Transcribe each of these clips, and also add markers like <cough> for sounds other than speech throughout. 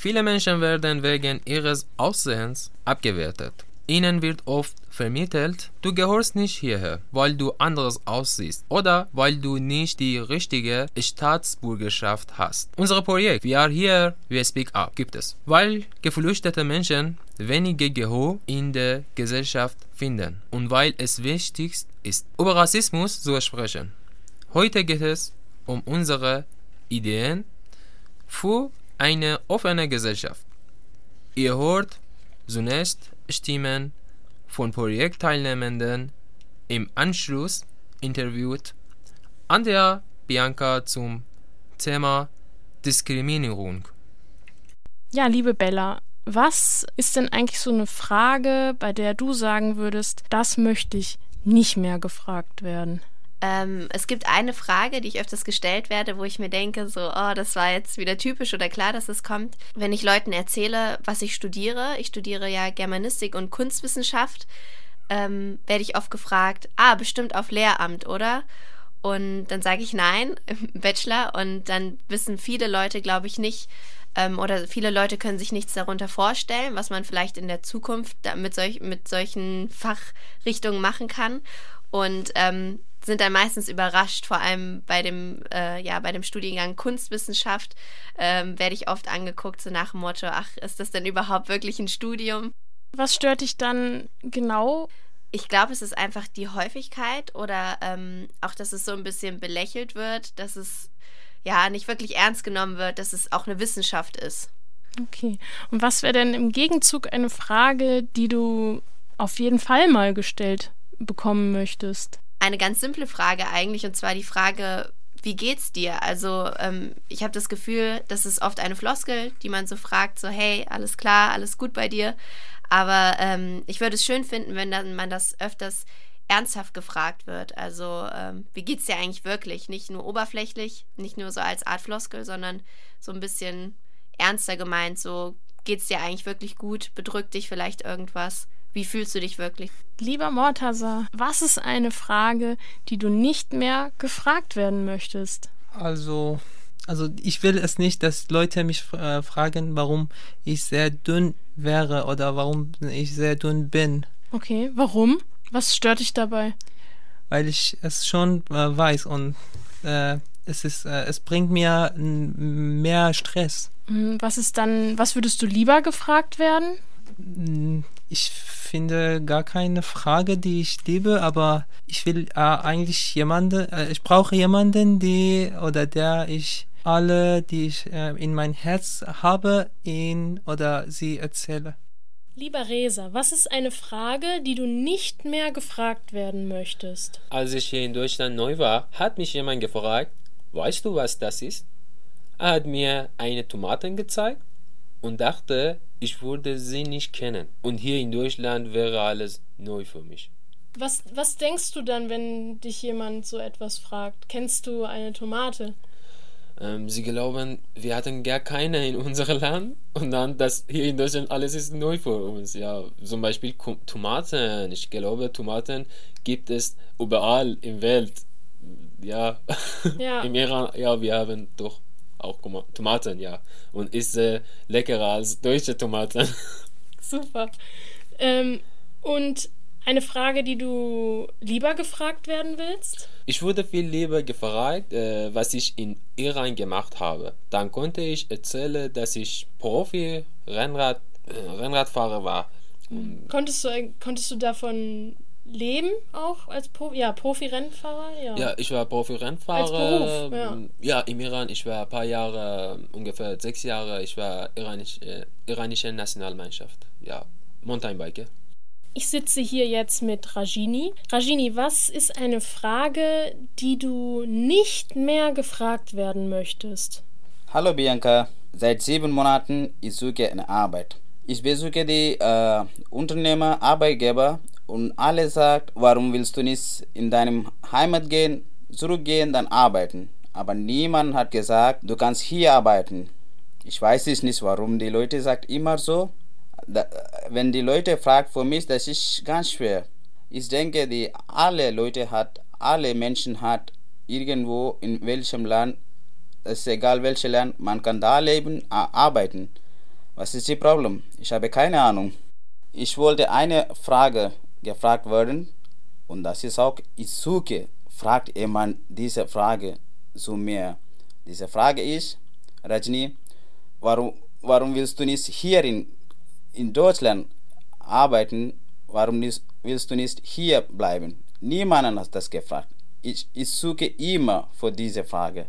Viele Menschen werden wegen ihres Aussehens abgewertet. Ihnen wird oft vermittelt, du gehörst nicht hierher, weil du anders aussiehst oder weil du nicht die richtige Staatsbürgerschaft hast. Unser Projekt We Are Here, We Speak Up gibt es, weil geflüchtete Menschen wenige Gehör in der Gesellschaft finden und weil es wichtig ist, über Rassismus zu sprechen. Heute geht es um unsere Ideen für eine offene Gesellschaft. Ihr hört zunächst Stimmen von Projektteilnehmenden im Anschluss interviewt an der Bianca zum Thema Diskriminierung. Ja, liebe Bella, was ist denn eigentlich so eine Frage, bei der du sagen würdest, das möchte ich nicht mehr gefragt werden? Ähm, es gibt eine Frage, die ich öfters gestellt werde, wo ich mir denke, so, oh, das war jetzt wieder typisch oder klar, dass es kommt. Wenn ich Leuten erzähle, was ich studiere, ich studiere ja Germanistik und Kunstwissenschaft, ähm, werde ich oft gefragt, ah, bestimmt auf Lehramt, oder? Und dann sage ich nein, <laughs> Bachelor. Und dann wissen viele Leute, glaube ich, nicht, ähm, oder viele Leute können sich nichts darunter vorstellen, was man vielleicht in der Zukunft mit, solch, mit solchen Fachrichtungen machen kann. Und ähm, sind dann meistens überrascht, vor allem bei dem, äh, ja, bei dem Studiengang Kunstwissenschaft ähm, werde ich oft angeguckt, so nach dem Motto, ach, ist das denn überhaupt wirklich ein Studium? Was stört dich dann genau? Ich glaube, es ist einfach die Häufigkeit oder ähm, auch, dass es so ein bisschen belächelt wird, dass es ja nicht wirklich ernst genommen wird, dass es auch eine Wissenschaft ist. Okay. Und was wäre denn im Gegenzug eine Frage, die du auf jeden Fall mal gestellt bekommen möchtest? Eine ganz simple Frage eigentlich, und zwar die Frage, wie geht's dir? Also ähm, ich habe das Gefühl, das ist oft eine Floskel, die man so fragt, so hey, alles klar, alles gut bei dir. Aber ähm, ich würde es schön finden, wenn dann man das öfters ernsthaft gefragt wird. Also ähm, wie geht's dir eigentlich wirklich? Nicht nur oberflächlich, nicht nur so als Art Floskel, sondern so ein bisschen ernster gemeint. So geht's dir eigentlich wirklich gut? Bedrückt dich vielleicht irgendwas? Wie fühlst du dich wirklich? Lieber Mortaser, was ist eine Frage, die du nicht mehr gefragt werden möchtest? Also, also ich will es nicht, dass Leute mich äh, fragen, warum ich sehr dünn wäre oder warum ich sehr dünn bin. Okay, warum? Was stört dich dabei? Weil ich es schon äh, weiß und äh, es ist, äh, es bringt mir mehr Stress. Hm, was ist dann, was würdest du lieber gefragt werden? Ich finde gar keine Frage, die ich liebe, aber ich will äh, eigentlich jemanden, äh, ich brauche jemanden, die oder der ich alle, die ich äh, in mein Herz habe, ihn oder sie erzähle. Lieber Resa, was ist eine Frage, die du nicht mehr gefragt werden möchtest? Als ich hier in Deutschland neu war, hat mich jemand gefragt, weißt du, was das ist? Er hat mir eine Tomate gezeigt und dachte, ich würde sie nicht kennen. Und hier in Deutschland wäre alles neu für mich. Was, was denkst du dann, wenn dich jemand so etwas fragt? Kennst du eine Tomate? Ähm, sie glauben, wir hatten gar keine in unserem Land und dann, dass hier in Deutschland alles ist neu für uns. Ja, zum Beispiel Tomaten. Ich glaube, Tomaten gibt es überall in der Welt. Ja, ja. <laughs> im Iran, ja, wir haben doch auch Tomaten, ja. Und ist äh, leckerer als deutsche Tomaten. <laughs> Super. Ähm, und eine Frage, die du lieber gefragt werden willst? Ich wurde viel lieber gefragt, äh, was ich in Iran gemacht habe. Dann konnte ich erzählen, dass ich Profi-Rennrad, äh, Rennradfahrer war. Konntest du, konntest du davon leben auch als Pro ja, Profi-Rennfahrer? Ja. ja, ich war Profi-Rennfahrer. Ja. ja. im Iran. Ich war ein paar Jahre, ungefähr sechs Jahre, ich war iranisch, äh, iranische Nationalmannschaft. Ja, Mountainbiker. Ich sitze hier jetzt mit Rajini. Rajini, was ist eine Frage, die du nicht mehr gefragt werden möchtest? Hallo Bianca, seit sieben Monaten ich suche eine Arbeit. Ich besuche die äh, Unternehmer, Arbeitgeber und alle sagt, warum willst du nicht in deinem Heimat gehen, zurückgehen, dann arbeiten. Aber niemand hat gesagt, du kannst hier arbeiten. Ich weiß es nicht, warum die Leute sagt immer so. Da, wenn die Leute fragt für mich, das ist ganz schwer. Ich denke, die alle Leute hat, alle Menschen hat irgendwo in welchem Land, es ist egal welches Land, man kann da leben, arbeiten. Was ist das Problem? Ich habe keine Ahnung. Ich wollte eine Frage gefragt werden und das ist auch, ich suche, fragt jemand diese Frage zu mir. Diese Frage ist, Rajni, warum, warum willst du nicht hier in, in Deutschland arbeiten? Warum nicht, willst du nicht hier bleiben? Niemand hat das gefragt. Ich, ich suche immer für diese Frage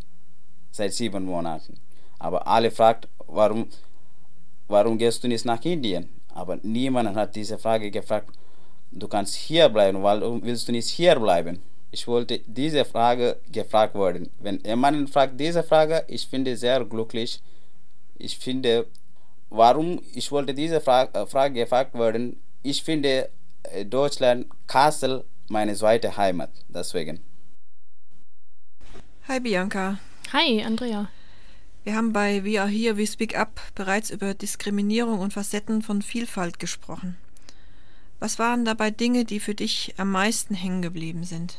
seit sieben Monaten. Aber alle fragt, warum, warum gehst du nicht nach Indien? Aber niemand hat diese Frage gefragt, du kannst hier bleiben, warum willst du nicht hier bleiben? Ich wollte diese Frage gefragt werden. Wenn jemand fragt diese Frage, ich finde sehr glücklich. Ich finde, warum ich wollte diese Frage, äh, Frage gefragt werden. Ich finde äh, Deutschland, Kassel, meine zweite Heimat. Deswegen. Hi Bianca. Hi, Andrea. Wir haben bei We Are Here, We Speak Up bereits über Diskriminierung und Facetten von Vielfalt gesprochen. Was waren dabei Dinge, die für dich am meisten hängen geblieben sind?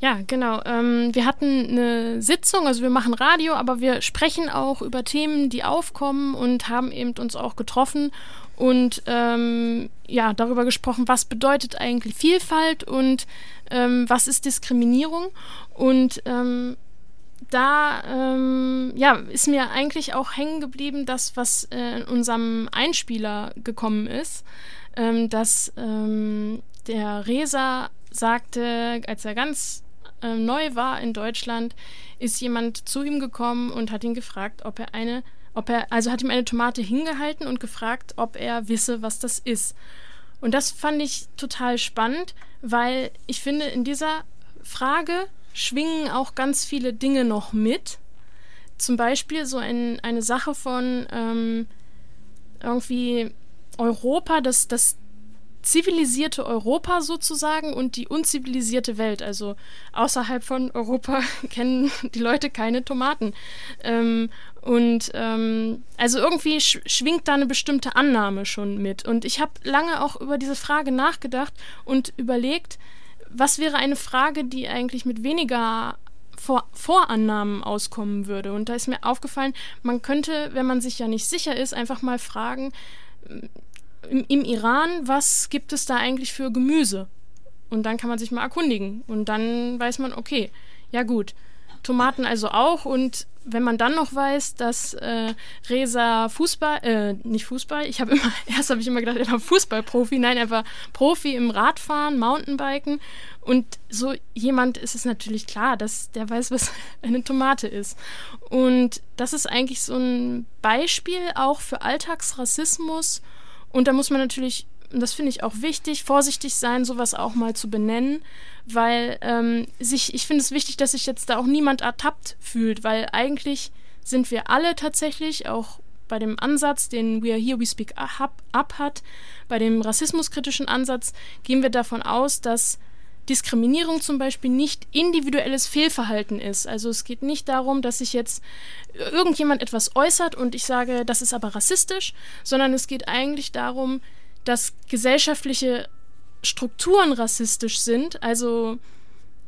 Ja, genau. Ähm, wir hatten eine Sitzung, also wir machen Radio, aber wir sprechen auch über Themen, die aufkommen und haben eben uns auch getroffen und ähm, ja, darüber gesprochen, was bedeutet eigentlich Vielfalt und ähm, was ist Diskriminierung. Und ähm, da ähm, ja, ist mir eigentlich auch hängen geblieben, das, was äh, in unserem Einspieler gekommen ist, ähm, dass ähm, der Resa sagte, als er ganz äh, neu war in Deutschland, ist jemand zu ihm gekommen und hat ihn gefragt, ob er eine, ob er, also hat ihm eine Tomate hingehalten und gefragt, ob er wisse, was das ist. Und das fand ich total spannend, weil ich finde, in dieser Frage schwingen auch ganz viele Dinge noch mit. Zum Beispiel so ein, eine Sache von ähm, irgendwie Europa, das, das zivilisierte Europa sozusagen und die unzivilisierte Welt. Also außerhalb von Europa <laughs> kennen die Leute keine Tomaten. Ähm, und ähm, also irgendwie sch schwingt da eine bestimmte Annahme schon mit. Und ich habe lange auch über diese Frage nachgedacht und überlegt, was wäre eine Frage, die eigentlich mit weniger Vor Vorannahmen auskommen würde? Und da ist mir aufgefallen, man könnte, wenn man sich ja nicht sicher ist, einfach mal fragen, im, im Iran, was gibt es da eigentlich für Gemüse? Und dann kann man sich mal erkundigen. Und dann weiß man, okay, ja gut, Tomaten also auch. Und wenn man dann noch weiß, dass äh, Reza Fußball, äh, nicht Fußball, ich habe immer, <laughs> erst habe ich immer gedacht, er war Fußballprofi, nein, er war Profi im Radfahren, Mountainbiken. Und so jemand ist es natürlich klar, dass der weiß, was <laughs> eine Tomate ist. Und das ist eigentlich so ein Beispiel auch für Alltagsrassismus. Und da muss man natürlich und das finde ich auch wichtig, vorsichtig sein, sowas auch mal zu benennen, weil ähm, sich, ich finde es wichtig, dass sich jetzt da auch niemand ertappt fühlt, weil eigentlich sind wir alle tatsächlich, auch bei dem Ansatz, den We Are Here, We Speak Up, hat, bei dem rassismuskritischen Ansatz, gehen wir davon aus, dass Diskriminierung zum Beispiel nicht individuelles Fehlverhalten ist. Also es geht nicht darum, dass sich jetzt irgendjemand etwas äußert und ich sage, das ist aber rassistisch, sondern es geht eigentlich darum, dass gesellschaftliche Strukturen rassistisch sind. Also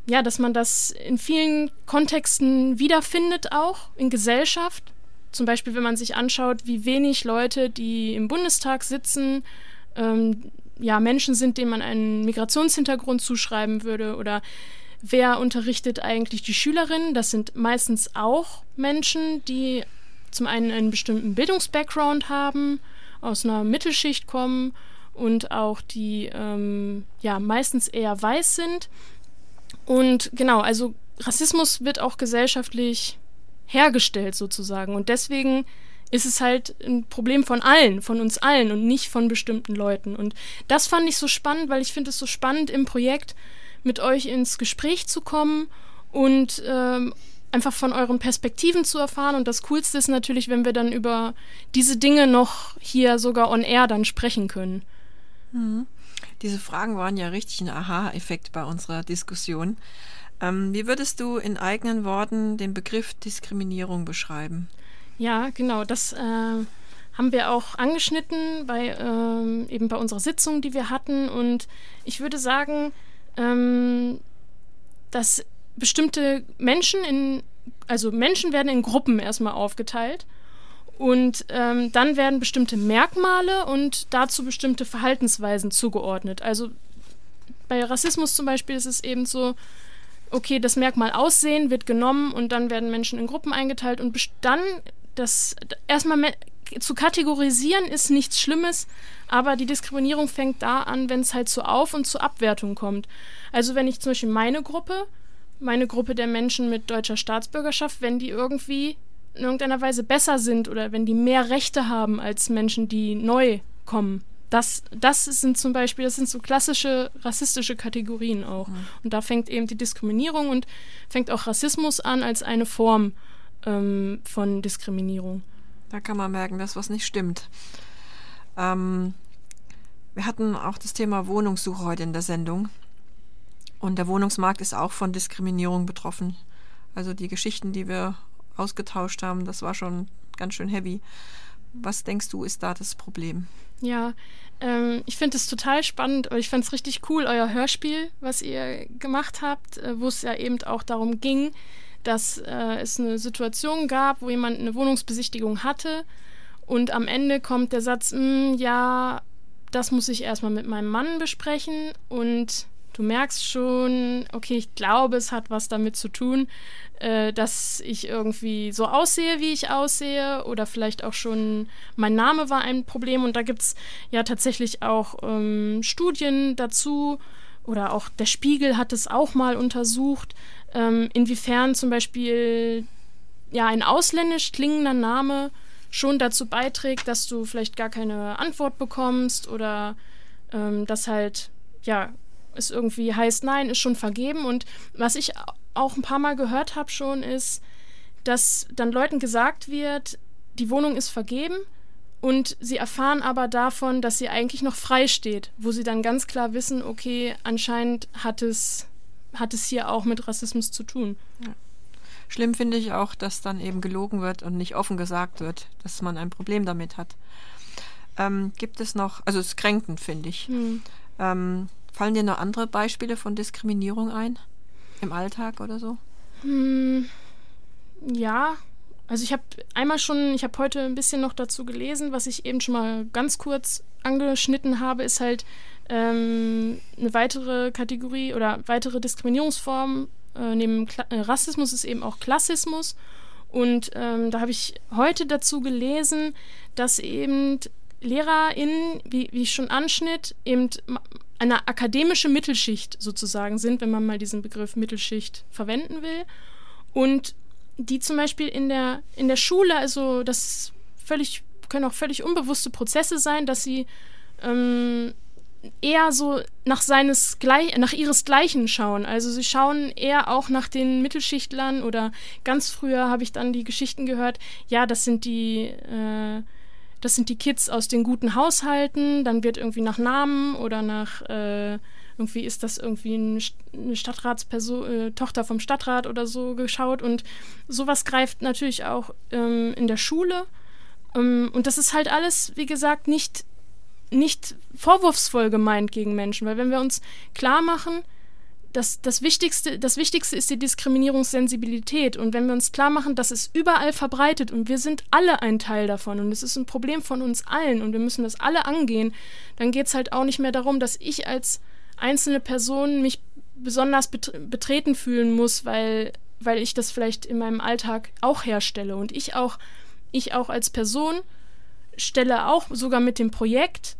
ja, dass man das in vielen Kontexten wiederfindet, auch in Gesellschaft. Zum Beispiel, wenn man sich anschaut, wie wenig Leute, die im Bundestag sitzen, ähm, ja, Menschen sind, denen man einen Migrationshintergrund zuschreiben würde oder wer unterrichtet eigentlich die Schülerinnen. Das sind meistens auch Menschen, die zum einen einen bestimmten Bildungsbackground haben aus einer Mittelschicht kommen und auch die ähm, ja meistens eher weiß sind. Und genau, also Rassismus wird auch gesellschaftlich hergestellt sozusagen. Und deswegen ist es halt ein Problem von allen, von uns allen und nicht von bestimmten Leuten. Und das fand ich so spannend, weil ich finde es so spannend im Projekt mit euch ins Gespräch zu kommen und ähm, einfach von euren Perspektiven zu erfahren. Und das Coolste ist natürlich, wenn wir dann über diese Dinge noch hier sogar on air dann sprechen können. Mhm. Diese Fragen waren ja richtig ein Aha-Effekt bei unserer Diskussion. Ähm, wie würdest du in eigenen Worten den Begriff Diskriminierung beschreiben? Ja, genau. Das äh, haben wir auch angeschnitten bei ähm, eben bei unserer Sitzung, die wir hatten. Und ich würde sagen, ähm, dass bestimmte Menschen in, also Menschen werden in Gruppen erstmal aufgeteilt. Und ähm, dann werden bestimmte Merkmale und dazu bestimmte Verhaltensweisen zugeordnet. Also bei Rassismus zum Beispiel ist es eben so, okay, das Merkmal Aussehen wird genommen und dann werden Menschen in Gruppen eingeteilt und dann das erstmal zu kategorisieren ist nichts Schlimmes, aber die Diskriminierung fängt da an, wenn es halt zu Auf- und zu Abwertung kommt. Also wenn ich zum Beispiel meine Gruppe, meine Gruppe der Menschen mit deutscher Staatsbürgerschaft, wenn die irgendwie in irgendeiner Weise besser sind oder wenn die mehr Rechte haben als Menschen, die neu kommen. Das, das sind zum Beispiel, das sind so klassische rassistische Kategorien auch. Mhm. Und da fängt eben die Diskriminierung und fängt auch Rassismus an als eine Form ähm, von Diskriminierung. Da kann man merken, dass was nicht stimmt. Ähm, wir hatten auch das Thema Wohnungssuche heute in der Sendung. Und der Wohnungsmarkt ist auch von Diskriminierung betroffen. Also die Geschichten, die wir ausgetauscht haben, das war schon ganz schön heavy. Was denkst du, ist da das Problem? Ja, ähm, ich finde es total spannend. Ich fand es richtig cool, euer Hörspiel, was ihr gemacht habt, äh, wo es ja eben auch darum ging, dass äh, es eine Situation gab, wo jemand eine Wohnungsbesichtigung hatte und am Ende kommt der Satz, hm, ja, das muss ich erstmal mit meinem Mann besprechen und du merkst schon, okay, ich glaube, es hat was damit zu tun, äh, dass ich irgendwie so aussehe, wie ich aussehe oder vielleicht auch schon mein Name war ein Problem. Und da gibt es ja tatsächlich auch ähm, Studien dazu oder auch der Spiegel hat es auch mal untersucht, ähm, inwiefern zum Beispiel ja ein ausländisch klingender Name schon dazu beiträgt, dass du vielleicht gar keine Antwort bekommst oder ähm, dass halt ja es irgendwie heißt, nein, ist schon vergeben. Und was ich auch ein paar Mal gehört habe schon, ist, dass dann Leuten gesagt wird, die Wohnung ist vergeben und sie erfahren aber davon, dass sie eigentlich noch frei steht, wo sie dann ganz klar wissen, okay, anscheinend hat es hat es hier auch mit Rassismus zu tun. Ja. Schlimm finde ich auch, dass dann eben gelogen wird und nicht offen gesagt wird, dass man ein Problem damit hat. Ähm, gibt es noch, also es ist kränkend, finde ich. Hm. Ähm, fallen dir noch andere Beispiele von Diskriminierung ein? Im Alltag oder so? Hm, ja, also ich habe einmal schon, ich habe heute ein bisschen noch dazu gelesen, was ich eben schon mal ganz kurz angeschnitten habe, ist halt ähm, eine weitere Kategorie oder weitere Diskriminierungsform äh, neben Kla äh, Rassismus ist eben auch Klassismus. Und ähm, da habe ich heute dazu gelesen, dass eben LehrerInnen, wie, wie ich schon anschnitt, eben eine akademische Mittelschicht sozusagen sind, wenn man mal diesen Begriff Mittelschicht verwenden will. Und die zum Beispiel in der, in der Schule, also das völlig, können auch völlig unbewusste Prozesse sein, dass sie ähm, eher so nach seines nach ihresgleichen schauen. Also sie schauen eher auch nach den Mittelschichtlern oder ganz früher habe ich dann die Geschichten gehört, ja, das sind die äh, das sind die Kids aus den guten Haushalten, dann wird irgendwie nach Namen oder nach äh, irgendwie ist das irgendwie eine Stadtratsperson, äh, Tochter vom Stadtrat oder so geschaut und sowas greift natürlich auch ähm, in der Schule. Ähm, und das ist halt alles, wie gesagt, nicht nicht vorwurfsvoll gemeint gegen Menschen, weil wenn wir uns klar machen, dass das Wichtigste, das Wichtigste ist die Diskriminierungssensibilität. Und wenn wir uns klar machen, dass es überall verbreitet und wir sind alle ein Teil davon und es ist ein Problem von uns allen und wir müssen das alle angehen, dann geht es halt auch nicht mehr darum, dass ich als einzelne Person mich besonders betreten fühlen muss, weil, weil ich das vielleicht in meinem Alltag auch herstelle. Und ich auch, ich auch als Person stelle auch sogar mit dem Projekt,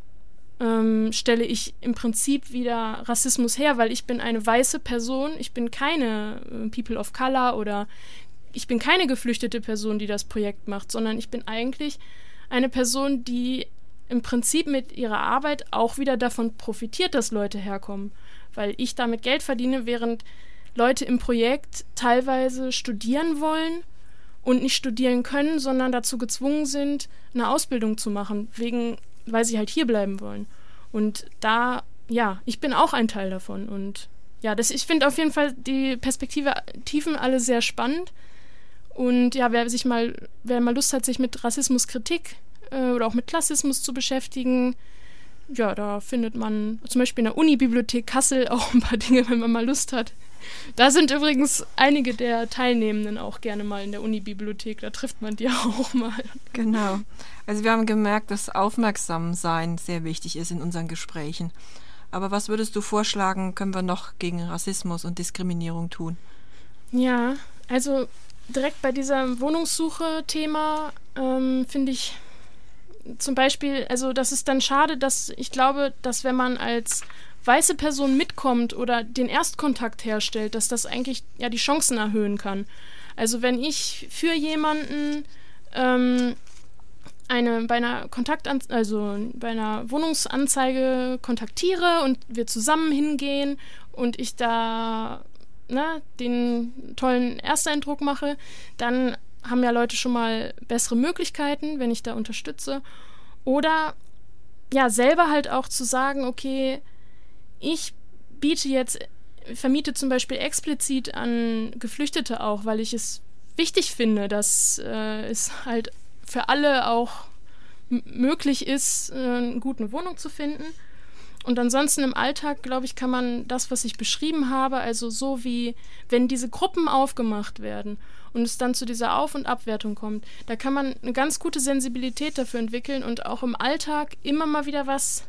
ähm, stelle ich im Prinzip wieder Rassismus her, weil ich bin eine weiße Person, ich bin keine äh, People of Color oder ich bin keine geflüchtete Person, die das Projekt macht, sondern ich bin eigentlich eine Person, die im Prinzip mit ihrer Arbeit auch wieder davon profitiert, dass Leute herkommen, weil ich damit Geld verdiene, während Leute im Projekt teilweise studieren wollen und nicht studieren können, sondern dazu gezwungen sind, eine Ausbildung zu machen, wegen, weil sie halt hier bleiben wollen. Und da, ja, ich bin auch ein Teil davon. Und ja, das, ich finde auf jeden Fall die Perspektive Tiefen alle sehr spannend. Und ja, wer sich mal, wer mal Lust hat, sich mit Rassismuskritik äh, oder auch mit Klassismus zu beschäftigen, ja, da findet man zum Beispiel in der Unibibliothek Kassel <laughs> auch ein paar Dinge, wenn man mal Lust hat, Da sind übrigens einige der Teilnehmenden auch gerne mal in der Unibibliothek. Da trifft man die <laughs> auch mal. Genau. Also wir haben gemerkt, dass Aufmerksamsein sehr wichtig ist in unseren Gesprächen. Aber was würdest du vorschlagen, können wir noch gegen Rassismus und Diskriminierung tun? Ja, also direkt bei dieser Wohnungssuche-Thema ähm, finde ich zum Beispiel, also das ist dann schade, dass ich glaube, dass wenn man als weiße Person mitkommt oder den Erstkontakt herstellt, dass das eigentlich ja die Chancen erhöhen kann. Also wenn ich für jemanden ähm, eine bei einer Kontaktan also bei einer Wohnungsanzeige kontaktiere und wir zusammen hingehen und ich da ne, den tollen Ersteindruck mache, dann haben ja Leute schon mal bessere Möglichkeiten, wenn ich da unterstütze. Oder ja, selber halt auch zu sagen, okay, ich biete jetzt, vermiete zum Beispiel explizit an Geflüchtete auch, weil ich es wichtig finde, dass äh, es halt für alle auch möglich ist, äh, eine gute Wohnung zu finden. Und ansonsten im Alltag, glaube ich, kann man das, was ich beschrieben habe, also so wie wenn diese Gruppen aufgemacht werden und es dann zu dieser Auf- und Abwertung kommt, da kann man eine ganz gute Sensibilität dafür entwickeln und auch im Alltag immer mal wieder was,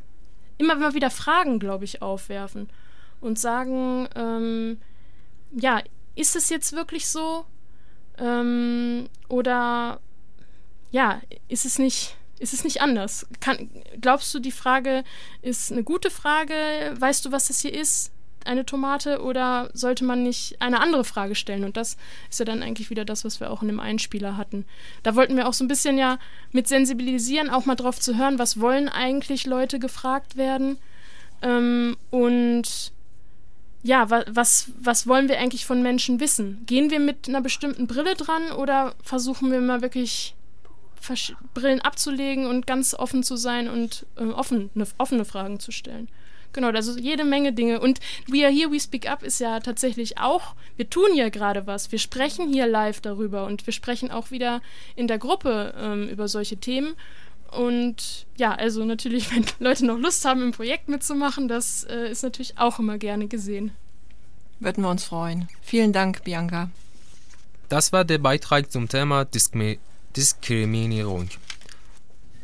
immer wieder Fragen, glaube ich, aufwerfen und sagen, ähm, ja, ist es jetzt wirklich so? Ähm, oder ja, ist es nicht ist es nicht anders? Kann, glaubst du, die Frage ist eine gute Frage? Weißt du, was das hier ist? Eine Tomate? Oder sollte man nicht eine andere Frage stellen? Und das ist ja dann eigentlich wieder das, was wir auch in dem Einspieler hatten. Da wollten wir auch so ein bisschen ja mit sensibilisieren, auch mal drauf zu hören, was wollen eigentlich Leute gefragt werden? Ähm, und ja, wa was, was wollen wir eigentlich von Menschen wissen? Gehen wir mit einer bestimmten Brille dran oder versuchen wir mal wirklich Brillen abzulegen und ganz offen zu sein und äh, offene, offene Fragen zu stellen. Genau, also jede Menge Dinge. Und We Are Here, We Speak Up ist ja tatsächlich auch, wir tun hier gerade was. Wir sprechen hier live darüber und wir sprechen auch wieder in der Gruppe ähm, über solche Themen. Und ja, also natürlich, <laughs> wenn Leute noch Lust haben, im Projekt mitzumachen, das äh, ist natürlich auch immer gerne gesehen. Würden wir uns freuen. Vielen Dank, Bianca. Das war der Beitrag zum Thema Diskriminierung. Diskriminierung.